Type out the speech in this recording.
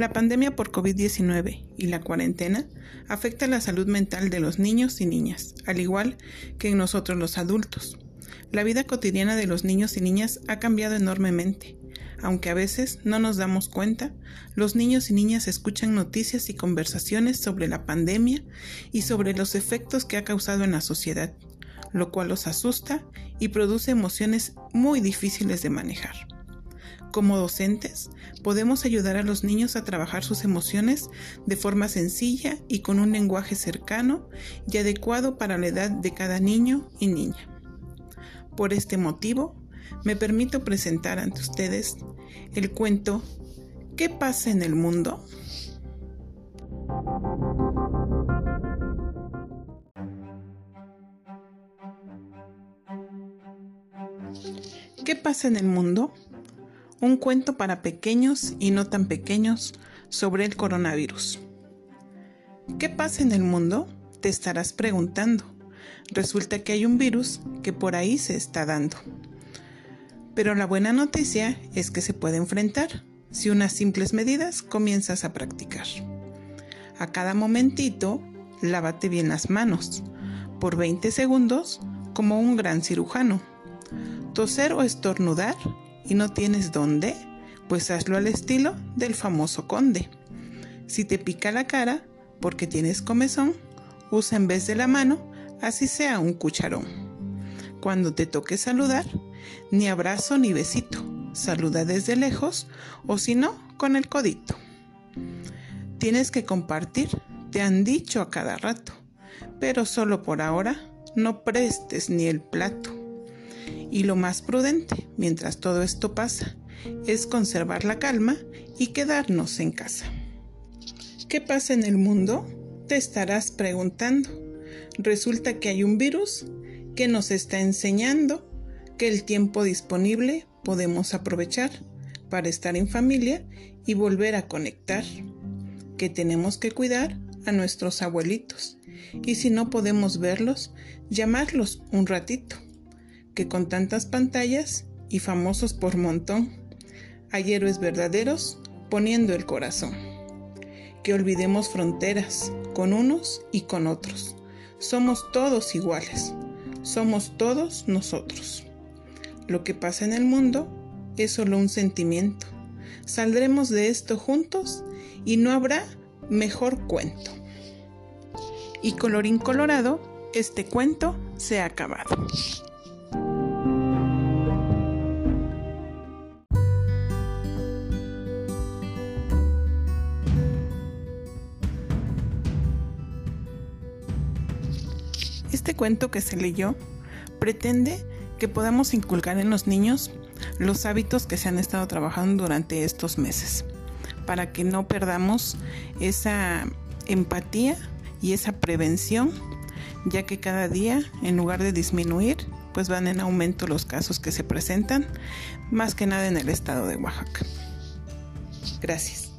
La pandemia por COVID-19 y la cuarentena afecta la salud mental de los niños y niñas, al igual que en nosotros los adultos. La vida cotidiana de los niños y niñas ha cambiado enormemente. Aunque a veces no nos damos cuenta, los niños y niñas escuchan noticias y conversaciones sobre la pandemia y sobre los efectos que ha causado en la sociedad, lo cual los asusta y produce emociones muy difíciles de manejar. Como docentes, podemos ayudar a los niños a trabajar sus emociones de forma sencilla y con un lenguaje cercano y adecuado para la edad de cada niño y niña. Por este motivo, me permito presentar ante ustedes el cuento ¿Qué pasa en el mundo? ¿Qué pasa en el mundo? Un cuento para pequeños y no tan pequeños sobre el coronavirus. ¿Qué pasa en el mundo? Te estarás preguntando. Resulta que hay un virus que por ahí se está dando. Pero la buena noticia es que se puede enfrentar si unas simples medidas comienzas a practicar. A cada momentito, lávate bien las manos, por 20 segundos, como un gran cirujano. Toser o estornudar y no tienes dónde, pues hazlo al estilo del famoso conde. Si te pica la cara porque tienes comezón, usa en vez de la mano, así sea un cucharón. Cuando te toque saludar, ni abrazo ni besito, saluda desde lejos o si no, con el codito. Tienes que compartir, te han dicho a cada rato, pero solo por ahora no prestes ni el plato. Y lo más prudente, mientras todo esto pasa, es conservar la calma y quedarnos en casa. ¿Qué pasa en el mundo? Te estarás preguntando. Resulta que hay un virus que nos está enseñando que el tiempo disponible podemos aprovechar para estar en familia y volver a conectar, que tenemos que cuidar a nuestros abuelitos y si no podemos verlos, llamarlos un ratito que con tantas pantallas y famosos por montón, hay héroes verdaderos poniendo el corazón. Que olvidemos fronteras con unos y con otros. Somos todos iguales. Somos todos nosotros. Lo que pasa en el mundo es solo un sentimiento. Saldremos de esto juntos y no habrá mejor cuento. Y colorín colorado, este cuento se ha acabado. Este cuento que se leyó pretende que podamos inculcar en los niños los hábitos que se han estado trabajando durante estos meses, para que no perdamos esa empatía y esa prevención, ya que cada día, en lugar de disminuir, pues van en aumento los casos que se presentan, más que nada en el estado de Oaxaca. Gracias.